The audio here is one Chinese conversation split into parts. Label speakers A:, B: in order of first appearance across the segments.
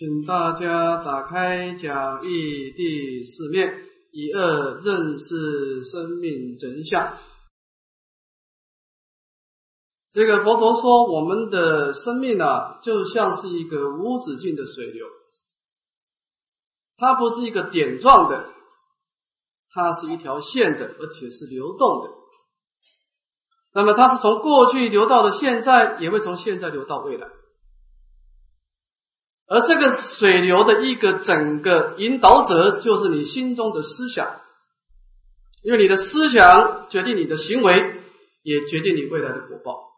A: 请大家打开讲义第四面，以二认识生命真相。这个佛陀说，我们的生命啊，就像是一个无止境的水流，它不是一个点状的，它是一条线的，而且是流动的。那么，它是从过去流到了现在，也会从现在流到未来。而这个水流的一个整个引导者，就是你心中的思想，因为你的思想决定你的行为，也决定你未来的果报。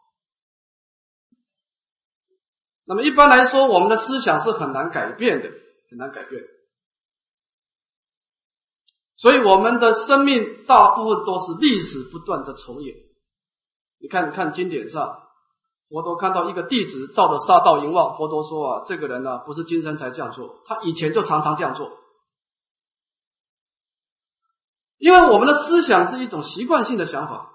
A: 那么一般来说，我们的思想是很难改变的，很难改变。所以我们的生命大部分都是历史不断的重演。你看，看经典上。佛陀看到一个弟子照着杀道淫妄，佛陀说啊，这个人呢不是今生才这样做，他以前就常常这样做。因为我们的思想是一种习惯性的想法，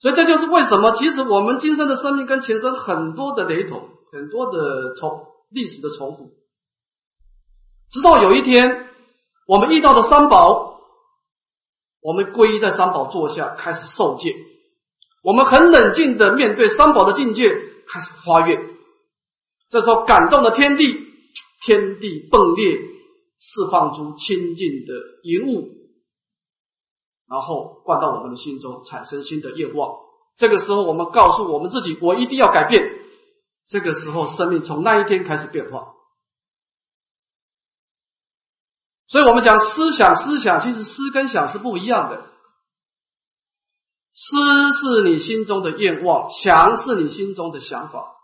A: 所以这就是为什么，其实我们今生的生命跟前生很多的雷同，很多的重历史的重复，直到有一天我们遇到了三宝，我们皈依在三宝座下，开始受戒。我们很冷静的面对三宝的境界，开始花月。这时候感动的天地，天地迸裂，释放出清净的云雾，然后灌到我们的心中，产生新的愿望。这个时候，我们告诉我们自己：我一定要改变。这个时候，生命从那一天开始变化。所以我们讲思想，思想其实思跟想是不一样的。思是你心中的愿望，想是你心中的想法。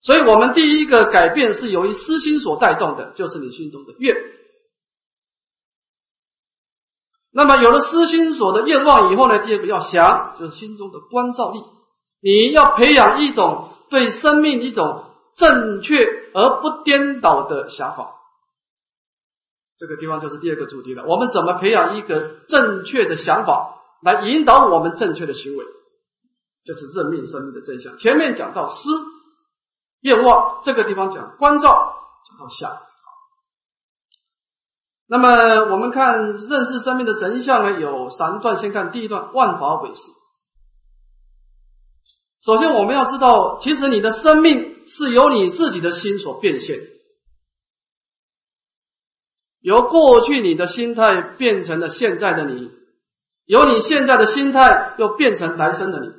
A: 所以，我们第一个改变是由于私心所带动的，就是你心中的愿。那么，有了私心所的愿望以后呢，第二个要想，就是心中的关照力。你要培养一种对生命一种正确而不颠倒的想法。这个地方就是第二个主题了。我们怎么培养一个正确的想法，来引导我们正确的行为？就是认命生命的真相。前面讲到思、愿望，这个地方讲关照，讲到想。那么我们看认识生命的真相呢，有三段。先看第一段，万法唯识。首先我们要知道，其实你的生命是由你自己的心所变现。由过去你的心态变成了现在的你，由你现在的心态又变成来生的你，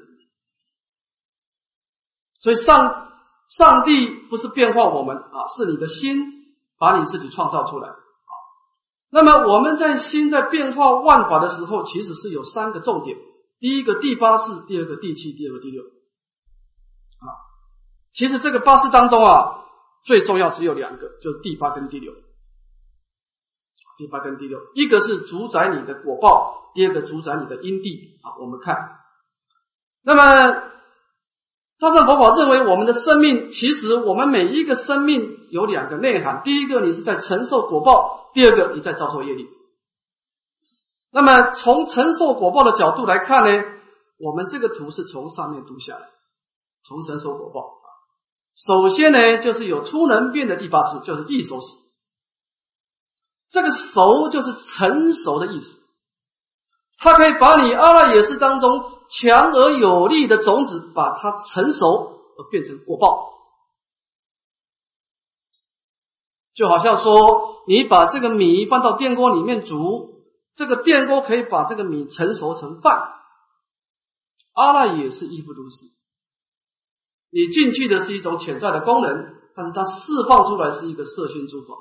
A: 所以上上帝不是变化我们啊，是你的心把你自己创造出来啊。那么我们在心在变化万法的时候，其实是有三个重点：第一个第八世，第二个第七，第二个第六啊。其实这个八世当中啊，最重要只有两个，就是第八跟第六。第八跟第六，一个是主宰你的果报，第二个主宰你的因地。好，我们看，那么大乘佛法认为，我们的生命其实我们每一个生命有两个内涵：第一个你是在承受果报，第二个你在遭受业力。那么从承受果报的角度来看呢，我们这个图是从上面读下来，从承受果报。首先呢，就是有出能变的第八识，就是易所识。这个熟就是成熟的意思，它可以把你阿赖耶识当中强而有力的种子，把它成熟而变成果报。就好像说，你把这个米放到电锅里面煮，这个电锅可以把这个米成熟成饭。阿赖耶是亦复如是，你进去的是一种潜在的功能，但是它释放出来是一个色心诸法。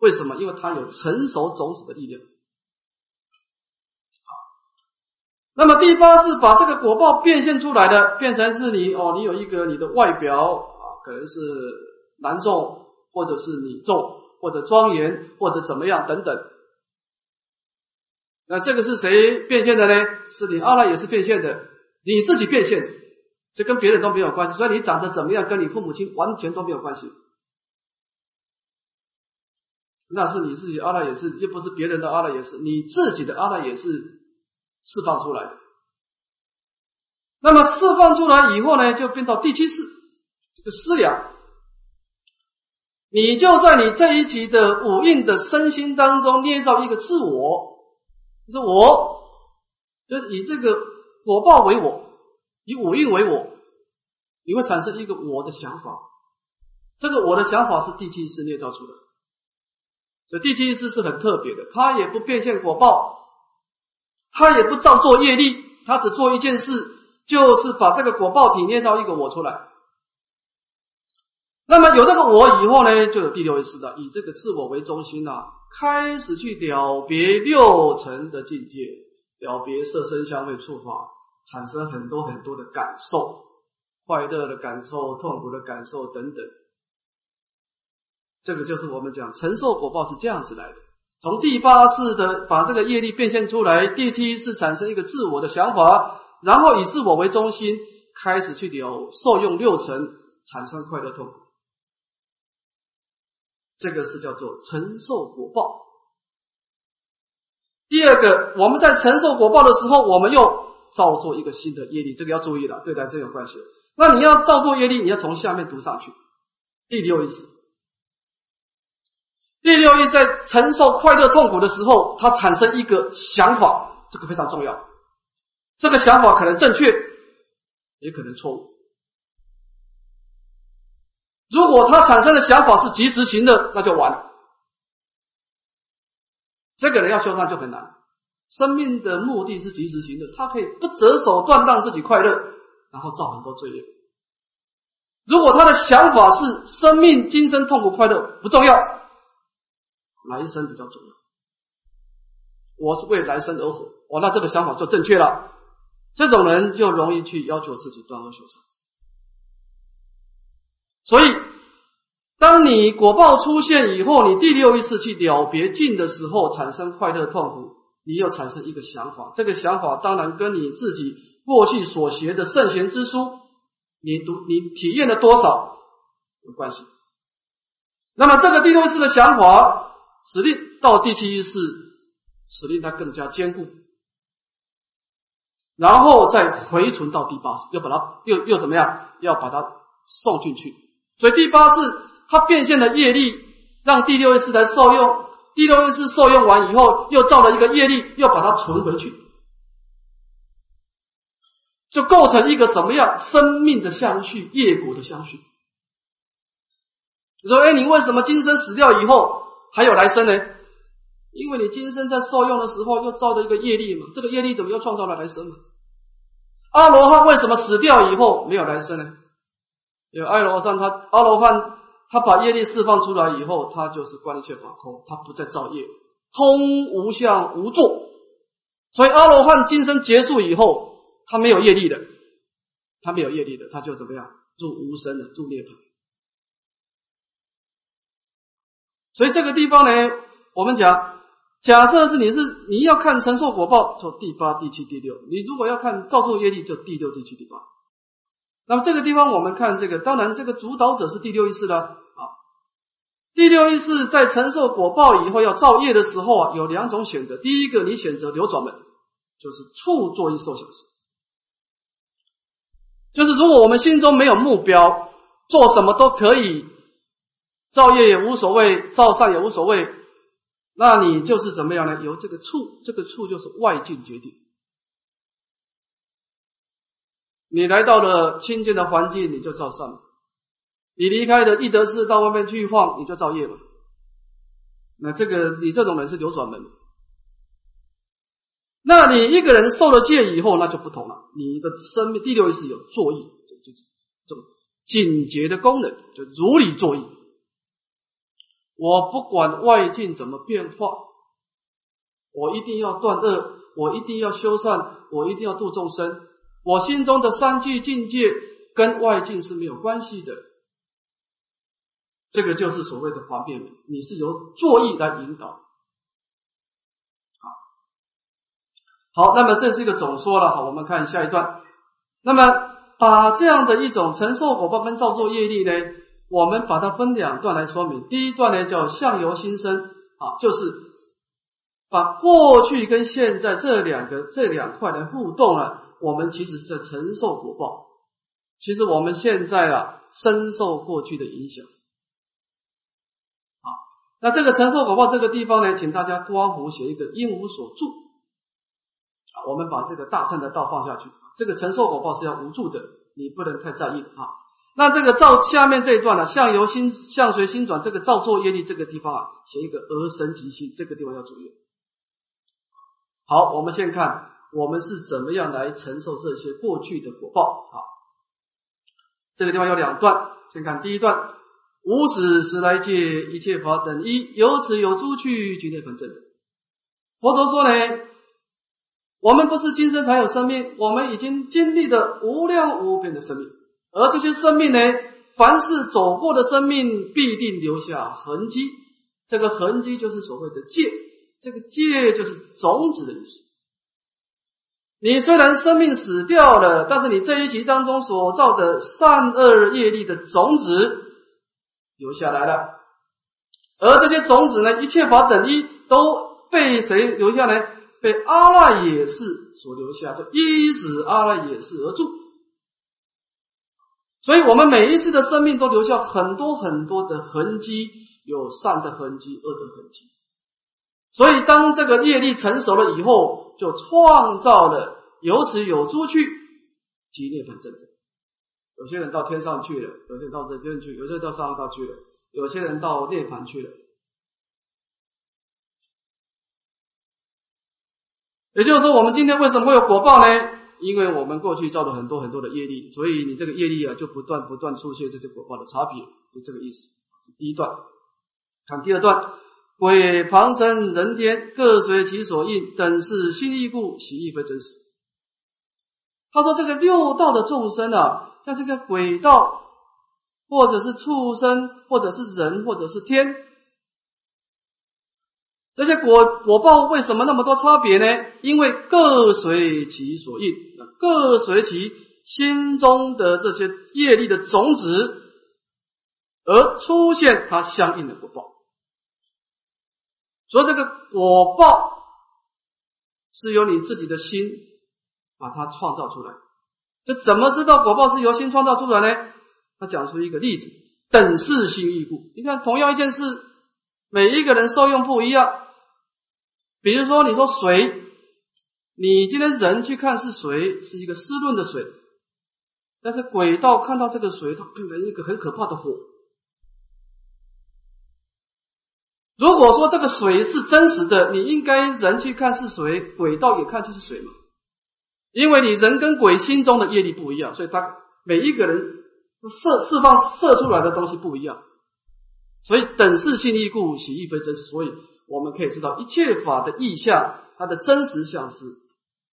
A: 为什么？因为它有成熟种子的力量。好，那么第八是把这个果报变现出来的，变成是你哦，你有一个你的外表啊，可能是男众，或者是女众，或者庄严，或者怎么样等等。那这个是谁变现的呢？是你阿赖也是变现的，你自己变现的，这跟别人都没有关系。所以你长得怎么样，跟你父母亲完全都没有关系。那是你自己阿赖耶识，又不是别人的阿赖耶识，你自己的阿赖耶识释放出来的。那么释放出来以后呢，就变到第七世这个思量，你就在你这一集的五蕴的身心当中捏造一个自我，就是我，就是以这个果报为我，以五蕴为我，你会产生一个我的想法。这个我的想法是第七意识捏造出来的，所以第七意识是很特别的，它也不变现果报，它也不造作业力，它只做一件事，就是把这个果报体捏造一个我出来。那么有这个我以后呢，就有第六意识的，以这个自我为中心啊，开始去了别六层的境界，了别色身香味触法，产生很多很多的感受，快乐的感受、痛苦的感受等等。这个就是我们讲承受果报是这样子来的，从第八世的把这个业力变现出来，第七是产生一个自我的想法，然后以自我为中心开始去流受用六尘，产生快乐痛苦，这个是叫做承受果报。第二个，我们在承受果报的时候，我们又造作一个新的业力，这个要注意了，对来生有关系。那你要造作业力，你要从下面读上去，第六意识。第六意在承受快乐痛苦的时候，他产生一个想法，这个非常重要。这个想法可能正确，也可能错误。如果他产生的想法是及时行的，那就完了。这个人要修上就很难。生命的目的是及时行的，他可以不择手段让自己快乐，然后造很多罪业。如果他的想法是生命今生痛苦快乐不重要。来生比较重要，我是为来生而活，我，那这个想法就正确了。这种人就容易去要求自己断恶修善。所以，当你果报出现以后，你第六意识去了别境的时候，产生快乐痛苦，你又产生一个想法。这个想法当然跟你自己过去所学的圣贤之书，你读你体验了多少有关系。那么，这个第六意识的想法。使令到第七意识，使令它更加坚固，然后再回存到第八识，要把它又又怎么样？要把它送进去。所以第八识它变现的业力，让第六意识来受用。第六意识受用完以后，又造了一个业力，又把它存回去，就构成一个什么样生命的相续、业果的相续。你说，哎，你为什么今生死掉以后？还有来生呢？因为你今生在受用的时候又造了一个业力嘛，这个业力怎么又创造了来生呢？阿罗汉为什么死掉以后没有来生呢？有阿罗汉，他阿罗汉他把业力释放出来以后，他就是观一切法空，他不再造业，空无相无作，所以阿罗汉今生结束以后，他没有业力的，他没有业力的，他就怎么样入无生的，入涅槃。所以这个地方呢，我们讲，假设是你是你要看承受果报，就第八、第七、第六；你如果要看造作业力，就第六、第七、第八。那么这个地方我们看这个，当然这个主导者是第六意识了啊。第六意识在承受果报以后要造业的时候啊，有两种选择。第一个，你选择流转门，就是处作一受想事，就是如果我们心中没有目标，做什么都可以。造业也无所谓，造善也无所谓，那你就是怎么样呢？由这个处，这个处就是外境决定。你来到了清净的环境，你就造善；你离开的易德寺到外面去晃，你就造业嘛。那这个你这种人是流转门。那你一个人受了戒以后，那就不同了。你的生命第六意识有作意，就就是这种警觉的功能，就如理作意。我不管外境怎么变化，我一定要断恶，我一定要修善，我一定要度众生。我心中的三句境界跟外境是没有关系的，这个就是所谓的方便。你是由作意来引导。好，好，那么这是一个总说了。好，我们看下一段。那么把这样的一种承受果报跟造作业力呢？我们把它分两段来说明。第一段呢叫相由心生啊，就是把过去跟现在这两个这两块的互动啊，我们其实是在承受果报。其实我们现在啊，深受过去的影响。啊，那这个承受果报这个地方呢，请大家刮胡写一个因无所住。啊，我们把这个大乘的道放下去。这个承受果报是要无助的，你不能太在意啊。那这个造下面这一段呢，相由心相随心转，这个造作业力这个地方啊，写一个而神即心，这个地方要注意。好，我们先看我们是怎么样来承受这些过去的果报啊。这个地方有两段，先看第一段：无始时来界一切法等一，由此有诸趣具涅盘正。佛陀说呢。我们不是今生才有生命，我们已经经历了无量无边的生命，而这些生命呢，凡是走过的生命，必定留下痕迹。这个痕迹就是所谓的界，这个界就是种子的意思。你虽然生命死掉了，但是你这一集当中所造的善恶业力的种子留下来了，而这些种子呢，一切法等一都被谁留下来？被阿赖耶识所留下，就依止阿赖耶识而住。所以，我们每一次的生命都留下很多很多的痕迹，有善的痕迹，恶的痕迹。所以，当这个业力成熟了以后，就创造了有此有诸去及涅盘正等。有些人到天上去了，有些人到人间去，有些人到上道去了，有些人到涅盘去了。也就是说，我们今天为什么会有果报呢？因为我们过去造了很多很多的业力，所以你这个业力啊，就不断不断出现这些果报的差别，是这个意思。是第一段，看第二段，鬼旁生人天各随其所应，等是心意故，喜亦非真实。他说这个六道的众生啊，像这个鬼道，或者是畜生，或者是人，或者是天。这些果果报为什么那么多差别呢？因为各随其所应，各随其心中的这些业力的种子而出现它相应的果报。所以这个果报是由你自己的心把它创造出来。这怎么知道果报是由心创造出来呢？他讲出一个例子：等视心异故。你看，同样一件事，每一个人受用不一样。比如说，你说水，你今天人去看是水，是一个湿润的水，但是鬼道看到这个水，它 变成一个很可怕的火。如果说这个水是真实的，你应该人去看是水，鬼道也看就是水嘛。因为你人跟鬼心中的业力不一样，所以他每一个人射释放射出来的东西不一样，所以等是性亦故，喜亦非真实，所以。我们可以知道，一切法的意象，它的真实相是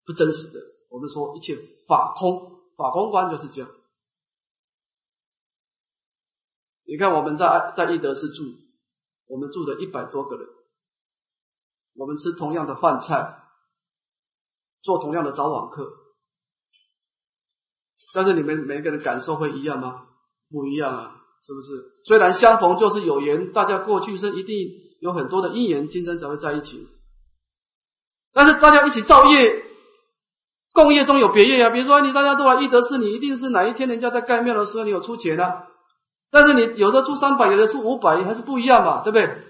A: 不真实的。我们说一切法空，法空观就是这样。你看，我们在在义德寺住，我们住的一百多个人，我们吃同样的饭菜，做同样的早晚课，但是你们每个人感受会一样吗？不一样啊，是不是？虽然相逢就是有缘，大家过去生一定。有很多的因缘，今生才会在一起。但是大家一起造业，共业中有别业啊。比如说，你大家都来义德寺，你一定是哪一天人家在盖庙的时候，你有出钱啊。但是你有的出三百，有的出五百，还是不一样嘛，对不对？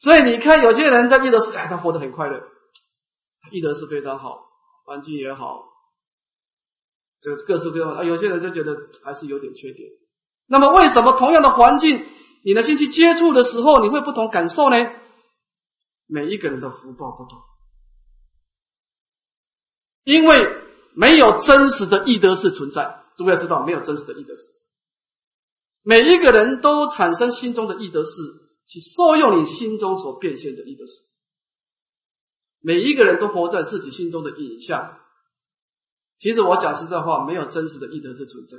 A: 所以你看，有些人在义德寺，哎，他活得很快乐，义德寺非常好，环境也好，这个各式各样啊。有些人就觉得还是有点缺点。那么，为什么同样的环境？你的心去接触的时候，你会不同感受呢？每一个人的福报不同，因为没有真实的义德是存在。诸位要知道，没有真实的义德是。每一个人都产生心中的义德是，去受用你心中所变现的义德是。每一个人都活在自己心中的影像。其实我讲实在话，没有真实的义德是存在。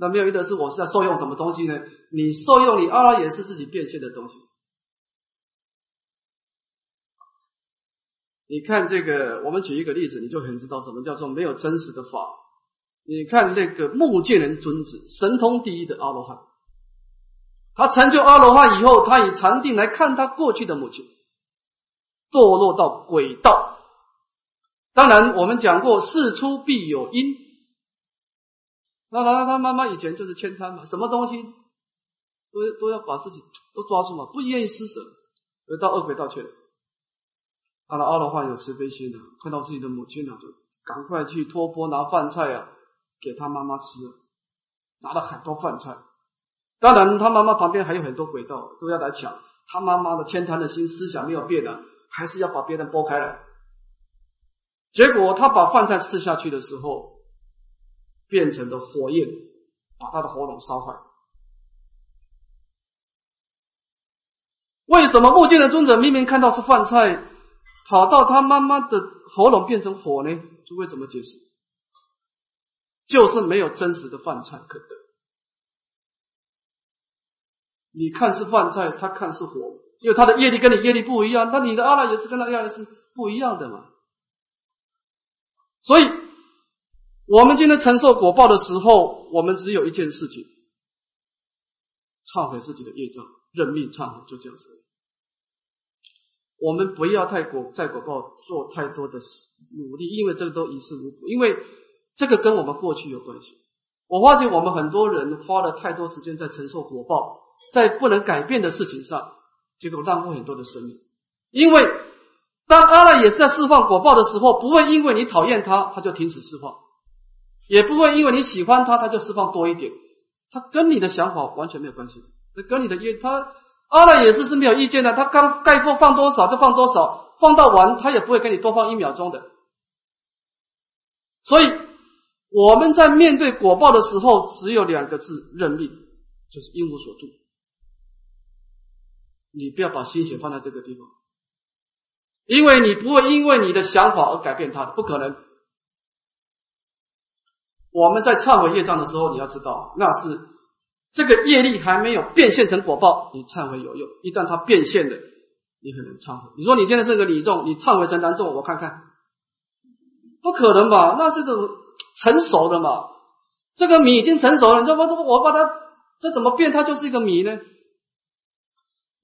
A: 那没有意的是，我是在受用什么东西呢？你受用你阿拉也是自己变现的东西。你看这个，我们举一个例子，你就很知道什么叫做没有真实的法。你看那个目犍连尊子，神通第一的阿罗汉，他成就阿罗汉以后，他以禅定来看他过去的母亲，堕落到鬼道，当然，我们讲过事出必有因。那他他妈妈以前就是欠贪嘛，什么东西都都要把自己都抓住嘛，不愿意施舍，而到恶鬼道去了。阿拉阿罗汉有慈悲心的，看到自己的母亲呢，就赶快去托钵拿饭菜啊，给他妈妈吃，拿了很多饭菜。当然，他妈妈旁边还有很多鬼道都要来抢，他妈妈的欠贪的心思想没有变的，还是要把别人拨开来。结果他把饭菜吃下去的时候，变成了火焰，把他的喉咙烧坏。为什么目犍的尊者明明看到是饭菜？跑到他妈妈的喉咙变成火呢？诸位怎么解释？就是没有真实的饭菜可得。你看是饭菜，他看是火，因为他的业力跟你业力不一样，那你的阿赖也是跟他阿赖是不一样的嘛。所以，我们今天承受果报的时候，我们只有一件事情：忏悔自己的业障，认命忏悔，就这样子。我们不要太果在果报做太多的努力，因为这个都于事无补。因为这个跟我们过去有关系。我发现我们很多人花了太多时间在承受果报，在不能改变的事情上，结果浪费很多的生命。因为当阿赖也是在释放果报的时候，不会因为你讨厌他，他就停止释放；也不会因为你喜欢他，他就释放多一点。他跟你的想法完全没有关系，那跟你的意他。阿赖也是是没有意见的，他刚该放放多少就放多少，放到完他也不会给你多放一秒钟的。所以我们在面对果报的时候，只有两个字：认命，就是因无所住。你不要把心血放在这个地方，因为你不会因为你的想法而改变它，不可能。我们在忏悔业障的时候，你要知道那是。这个业力还没有变现成果报，你忏悔有用；一旦它变现了，你很难忏悔。你说你现在是个礼众，你忏悔成男众，我看看，不可能吧？那是种成熟的嘛？这个米已经成熟了，你说我怎么我把它这怎么变？它就是一个米呢？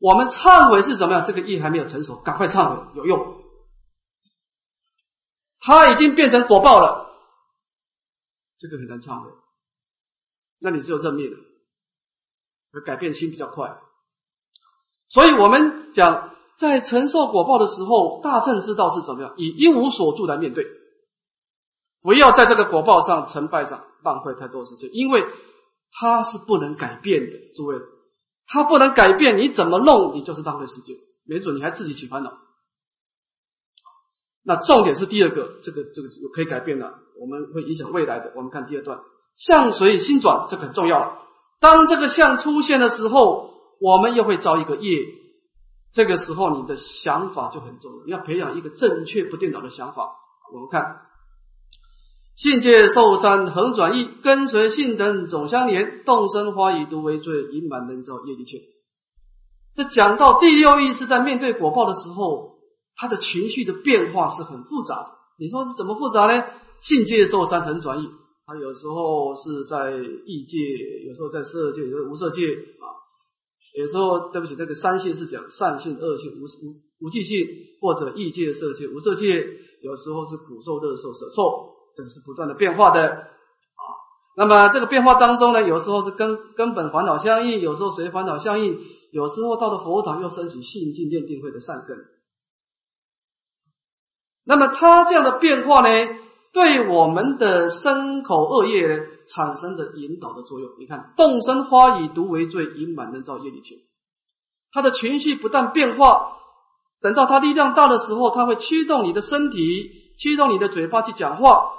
A: 我们忏悔是怎么样？这个业还没有成熟，赶快忏悔有用。它已经变成果报了，这个很难忏悔。那你只有认命了。而改变心比较快，所以我们讲，在承受果报的时候，大圣之道是怎么样？以一无所住来面对，不要在这个果报上成败上浪费太多时间，因为它是不能改变的。诸位，它不能改变，你怎么弄，你就是浪费时间，没准你还自己起烦恼。那重点是第二个，这个这个可以改变的，我们会影响未来的。我们看第二段，相随心转，这很重要。当这个相出现的时候，我们又会造一个业。这个时候，你的想法就很重要，要培养一个正确不颠倒的想法。我们看，性界受三横转意，跟随性等总相连，动身花以毒为罪，隐满能造业力切。这讲到第六意是在面对果报的时候，他的情绪的变化是很复杂的。你说是怎么复杂呢？性界受三横转意。他有时候是在异界，有时候在色界，有时候无色界啊。有时候对不起，那个三性是讲善性、恶性、无无无记性，或者异界、色界、无色界。有时候是苦受、乐受、舍受，这是不断的变化的啊。那么这个变化当中呢，有时候是根根本烦恼相应，有时候随烦恼相应，有时候到了佛堂又升起性净念定慧的善根。那么它这样的变化呢？对我们的身口恶业产生的引导的作用，你看，动身花以毒为罪，隐满能造业力情。他的情绪不断变化，等到他力量大的时候，他会驱动你的身体，驱动你的嘴巴去讲话，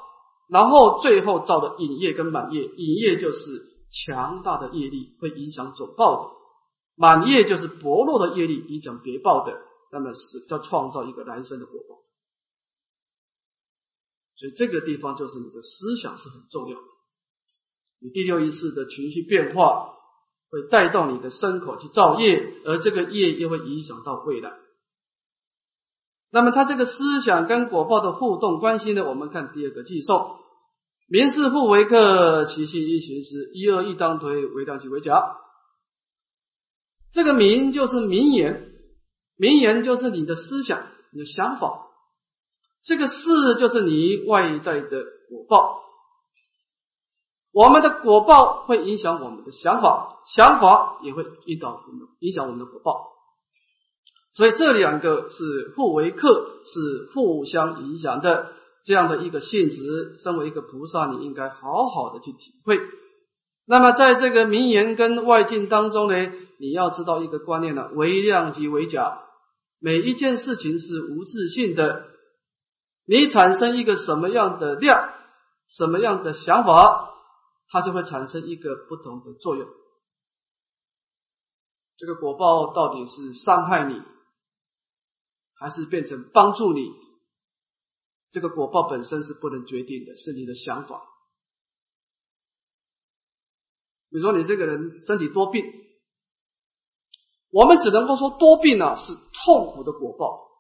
A: 然后最后造的引业跟满业。引业就是强大的业力，会影响总报的；满业就是薄弱的业力，影响别报的。那么是叫创造一个来生的果报。所以这个地方就是你的思想是很重要的，你第六意识的情绪变化会带动你的身口去造业，而这个业又会影响到未来。那么他这个思想跟果报的互动关系呢？我们看第二个寄送：民事复为客，其性一行时，一恶一当推，为当即为假。这个名就是名言，名言就是你的思想、你的想法。这个事就是你外在的果报。我们的果报会影响我们的想法，想法也会引导我们影响我们的果报。所以这两个是互为克，是互相影响的这样的一个性质。身为一个菩萨，你应该好好的去体会。那么在这个名言跟外境当中呢，你要知道一个观念呢：为量即为假。每一件事情是无自性的，你产生一个什么样的量，什么样的想法。它就会产生一个不同的作用。这个果报到底是伤害你，还是变成帮助你？这个果报本身是不能决定的，是你的想法。比如说，你这个人身体多病，我们只能够说多病啊是痛苦的果报，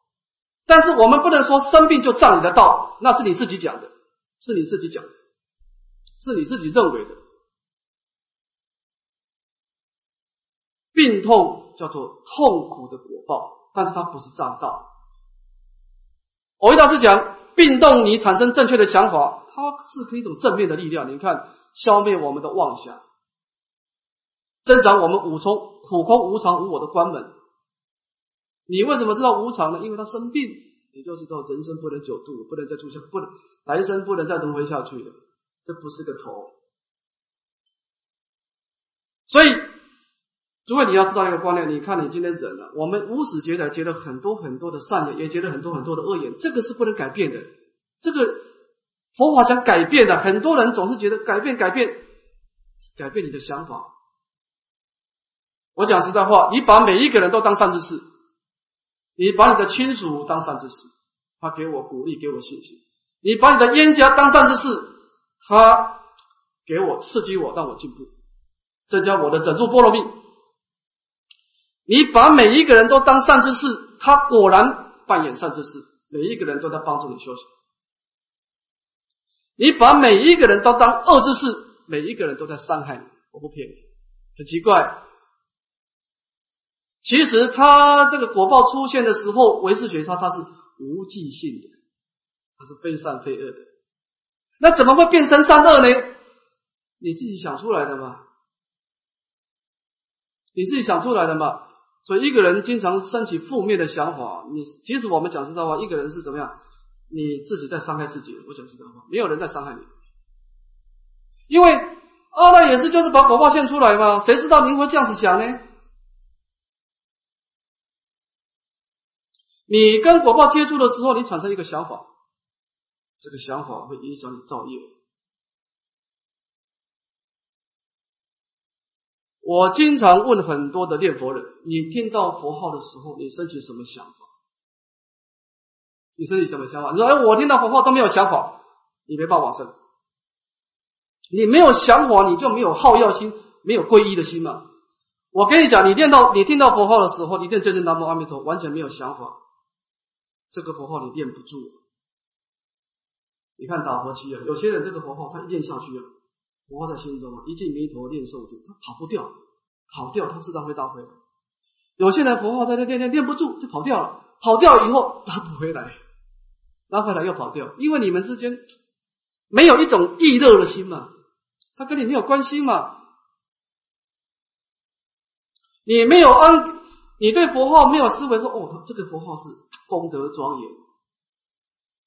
A: 但是我们不能说生病就占你的道，那是你自己讲的，是你自己讲的。是你自己认为的，病痛叫做痛苦的果报，但是它不是障道。我一大师讲，病痛你产生正确的想法，它是可以一种正面的力量。你看，消灭我们的妄想，增长我们五重苦空无常无我的关门。你为什么知道无常呢？因为他生病，也就是说人生不能久度，不能再出现，不能来生不能再轮回下去了。这不是个头，所以如果你要知道一个观念，你看你今天忍了，我们无始劫来结了很多很多的善言，也结了很多很多的恶言，这个是不能改变的。这个佛法讲改变的，很多人总是觉得改变改变改变你的想法。我讲实在话，你把每一个人都当善知识，你把你的亲属当善知识，他给我鼓励，给我信心；你把你的冤家当善知识。他给我刺激我，让我进步，增加我的整住波罗蜜。你把每一个人都当善知识，他果然扮演善知识，每一个人都在帮助你修行。你把每一个人都当恶知识，每一个人都在伤害你。我不骗你，很奇怪。其实他这个果报出现的时候，唯识学说它是无记性的，它是非善非恶的。那怎么会变成善恶呢？你自己想出来的嘛？你自己想出来的嘛？所以一个人经常升起负面的想法，你即使我们讲实在话，一个人是怎么样？你自己在伤害自己。我讲实在话，没有人在伤害你，因为二代也是就是把果报现出来嘛。谁知道您会这样子想呢？你跟果报接触的时候，你产生一个想法。这个想法会影响你造业。我经常问很多的念佛人：你听到佛号的时候，你升起什么想法？你升起什么想法？你说：哎，我听到佛号都没有想法，你没办法生。你没有想法，你就没有好药心，没有皈依的心嘛。我跟你讲，你念到你听到佛号的时候，你念真正南无阿弥陀，完全没有想法，这个佛号你念不住。你看打佛七啊，有些人这个佛号他一念下去啊，佛号在心中啊，一进弥陀念受度，他跑不掉，跑掉他自然会倒回来。有些人佛号在那念念念不住就跑掉了，跑掉以后拉不回来，拉回来又跑掉，因为你们之间没有一种易乐的心嘛，他跟你没有关系嘛，你没有安，你对佛号没有思维说哦，这个佛号是功德庄严。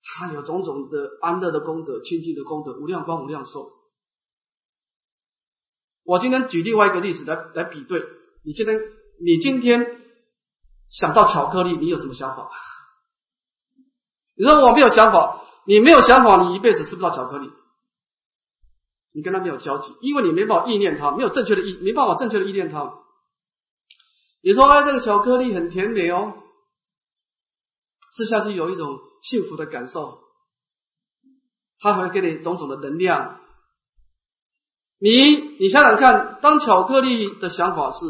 A: 他有种种的安乐的功德、清净的功德、无量光、无量寿。我今天举另外一个例子来来比对。你今天你今天想到巧克力，你有什么想法？你说我没有想法，你没有想法，你一辈子吃不到巧克力。你跟他没有交集，因为你没办法意念他，没有正确的意，没办法正确的意念他。你说哎，这个巧克力很甜美哦，吃下去有一种。幸福的感受，它会给你种种的能量。你你想想看，当巧克力的想法是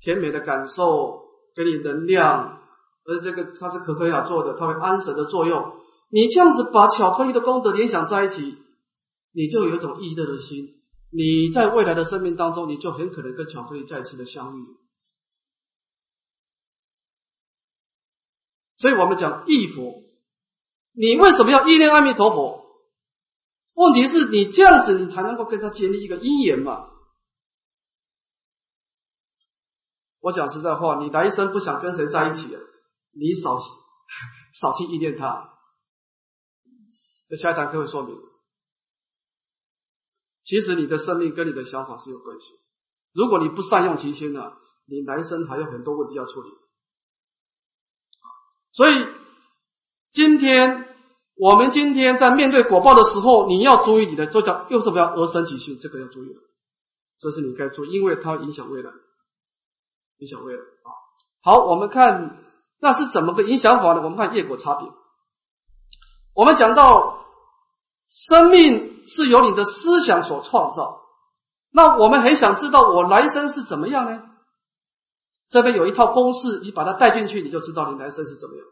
A: 甜美的感受，给你能量，而这个它是可可雅做的，它会安神的作用。你这样子把巧克力的功德联想在一起，你就有一种意乐的心。你在未来的生命当中，你就很可能跟巧克力再次的相遇。所以我们讲义佛。你为什么要依念阿弥陀佛？问题是你这样子，你才能够跟他建立一个姻缘嘛。我讲实在话，你来生不想跟谁在一起，你少 少去依念他。这下一堂课会说明，其实你的生命跟你的想法是有关系。如果你不善用其心呢，你来生还有很多问题要处理。所以今天。我们今天在面对果报的时候，你要注意你的，这叫又是不要而生己心，这个要注意，这是你该注意，因为它影响未来，影响未来啊。好，我们看那是怎么个影响法呢？我们看业果差别。我们讲到生命是由你的思想所创造，那我们很想知道我来生是怎么样呢？这边有一套公式，你把它带进去，你就知道你来生是怎么样。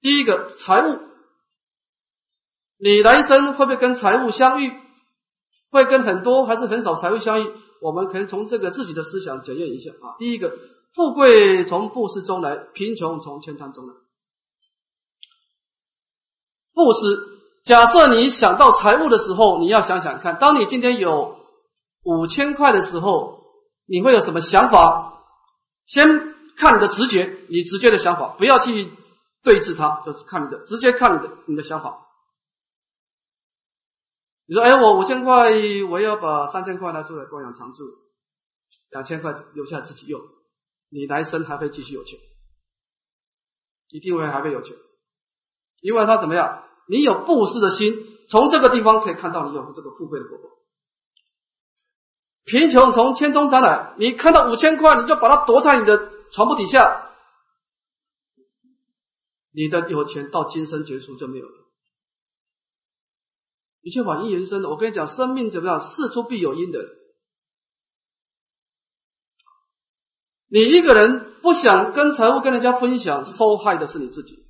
A: 第一个财务。你来生会不会跟财务相遇？会跟很多还是很少财务相遇？我们可以从这个自己的思想检验一下啊。第一个，富贵从布施中来，贫穷从悭贪中来。布施，假设你想到财务的时候，你要想想看，当你今天有五千块的时候，你会有什么想法？先看你的直觉，你直接的想法，不要去对峙它，就是看你的直接看你的你的想法。你说，哎，我五千块，我要把三千块拿出来供养常住，两千块留下自己用。你来生还会继续有钱，一定会还会有钱，因为他怎么样？你有布施的心，从这个地方可以看到你有这个富贵的果报。贫穷从千中长来，你看到五千块，你就把它躲在你的床铺底下，你的有钱到今生结束就没有了。一切法因缘生的，我跟你讲，生命怎么样？事出必有因的。你一个人不想跟财务跟人家分享，受害的是你自己。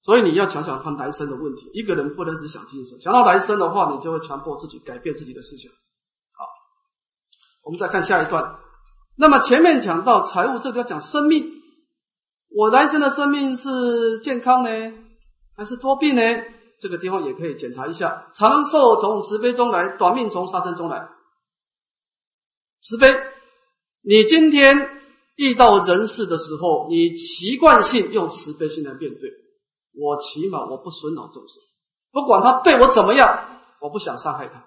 A: 所以你要想想看来生的问题。一个人不能只想今生，想到来生的话，你就会强迫自己改变自己的思想。我们再看下一段。那么前面讲到财务，这就要讲生命。我来生的生命是健康呢，还是多病呢？这个地方也可以检查一下，长寿从慈悲中来，短命从杀生中来。慈悲，你今天遇到人事的时候，你习惯性用慈悲心来面对。我起码我不损恼众生，不管他对我怎么样，我不想伤害他，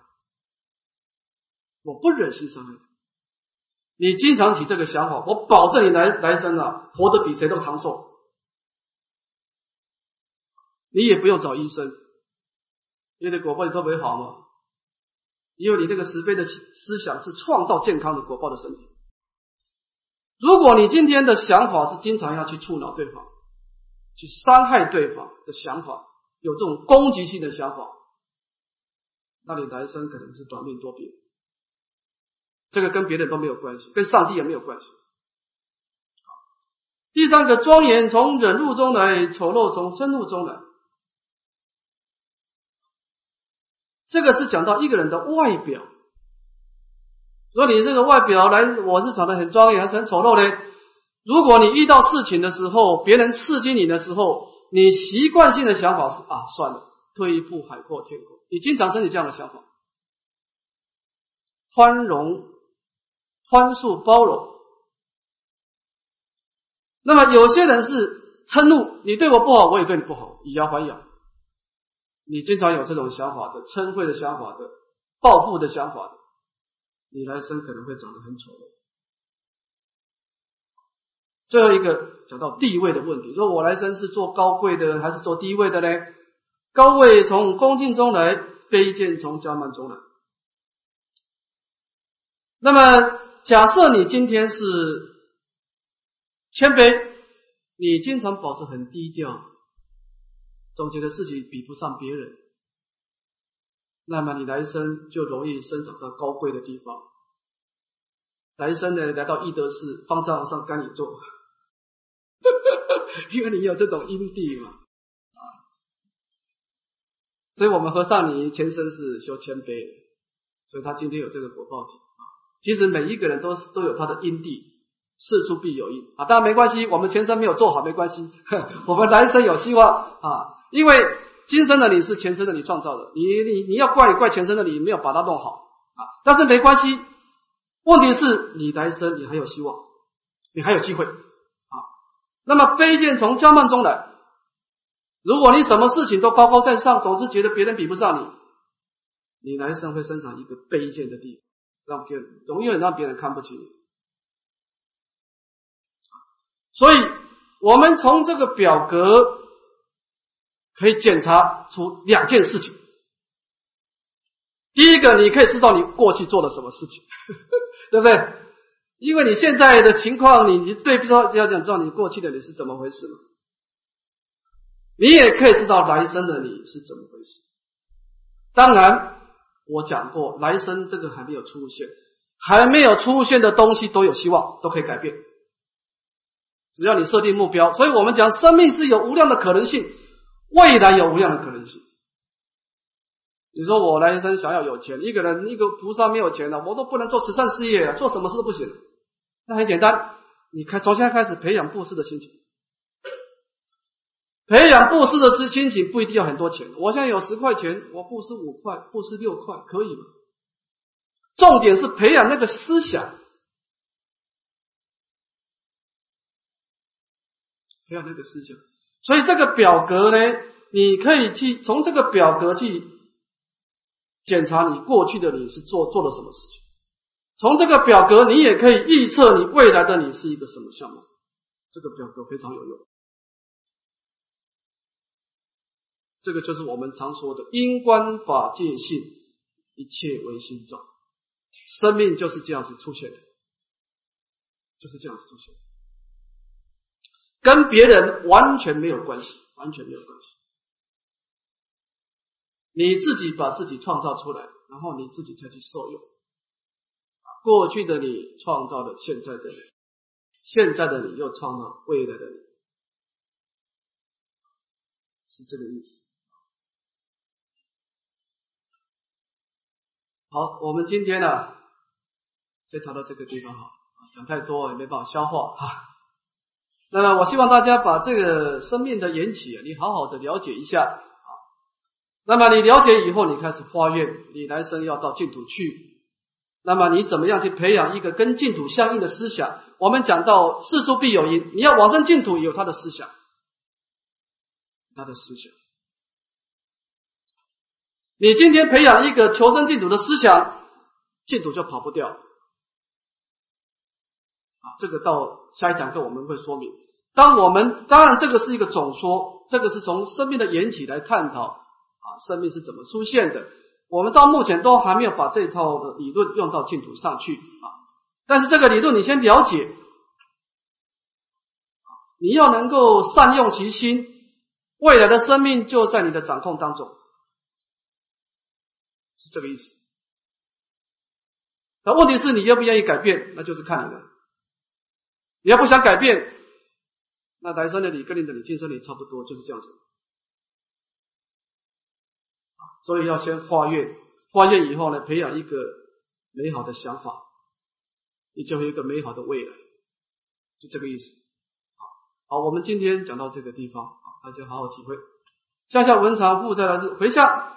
A: 我不忍心伤害他。你经常起这个想法，我保证你来来生啊，活得比谁都长寿。你也不用找医生，你的果报特别好嘛，因为你这个慈悲的思想是创造健康的果报的身体。如果你今天的想法是经常要去触恼对方、去伤害对方的想法，有这种攻击性的想法，那你来生可能是短命多病。这个跟别人都没有关系，跟上帝也没有关系。第三个庄严从忍辱中来，丑陋从嗔怒中来。这个是讲到一个人的外表。如果你这个外表来，我是长得很庄严，还是很丑陋呢？如果你遇到事情的时候，别人刺激你的时候，你习惯性的想法是啊，算了，退一步海阔天空。你经常生起这样的想法，宽容、宽恕、包容。那么有些人是嗔怒，你对我不好，我也对你不好，以牙还牙。你经常有这种想法的嗔恚的想法的报复的想法的，你来生可能会长得很丑陋。最后一个讲到地位的问题，说我来生是做高贵的人还是做低位的呢？高位从恭敬中来，卑贱从骄慢中来。那么假设你今天是谦卑，你经常保持很低调。总觉得自己比不上别人，那么你来生就容易生长在高贵的地方。来生呢，来到易德寺，方丈和尚跟你做，因为你有这种因地嘛，啊，所以我们和尚你前身是修谦卑，所以他今天有这个果报体。其实每一个人都是都有他的因地，事出必有因。啊，当然没关系，我们前生没有做好没关系，我们来生有希望啊，因为今生的你是前生的你创造的，你你你要怪也怪前生的你没有把它弄好啊，但是没关系，问题是你来生你还有希望，你还有机会啊，那么卑贱从骄慢中来，如果你什么事情都高高在上，总是觉得别人比不上你，你来生会生长一个卑贱的地方，让别人永远让别人看不起你。所以，我们从这个表格可以检查出两件事情。第一个，你可以知道你过去做了什么事情，对不对？因为你现在的情况，你你对比说要想知道你过去的你是怎么回事嘛？你也可以知道来生的你是怎么回事。当然，我讲过，来生这个还没有出现，还没有出现的东西都有希望，都可以改变。只要你设定目标，所以我们讲生命是有无量的可能性，未来有无量的可能性。你说我来生想要有钱，一个人一个菩萨没有钱了，我都不能做慈善事业，做什么事都不行。那很简单，你开从现在开始培养布施的心情，培养布施的是心情不一定要很多钱。我现在有十块钱，我布施五块，布施六块，可以吗？重点是培养那个思想。培养那个思想，所以这个表格呢，你可以去从这个表格去检查你过去的你是做做了什么事情，从这个表格你也可以预测你未来的你是一个什么项目。这个表格非常有用，这个就是我们常说的因观法界性，一切唯心造，生命就是这样子出现的，就是这样子出现。跟别人完全没有关系，完全没有关系。你自己把自己创造出来，然后你自己再去受用。过去的你创造了现在的你，现在的你又创造未来的你，是这个意思。好，我们今天呢，先谈到这个地方哈，讲太多也没办法消化哈。那么，我希望大家把这个生命的缘起，你好好的了解一下啊。那么你了解以后，你开始发愿，你来生要到净土去。那么你怎么样去培养一个跟净土相应的思想？我们讲到事出必有因，你要往生净土，有他的思想，他的思想。你今天培养一个求生净土的思想，净土就跑不掉啊。这个到下一堂课我们会说明。当我们当然这个是一个总说，这个是从生命的缘起来探讨啊，生命是怎么出现的。我们到目前都还没有把这套的理论用到净土上去啊。但是这个理论你先了解，你要能够善用其心，未来的生命就在你的掌控当中，是这个意思。那问题是你愿不愿意改变，那就是看你的。你要不想改变，那来生的你跟你的你今生你差不多，就是这样子。所以要先化愿，化愿以后呢，培养一个美好的想法，你就有一个美好的未来，就这个意思。好，我们今天讲到这个地方，大家好好体会。下下文长复再来是回向。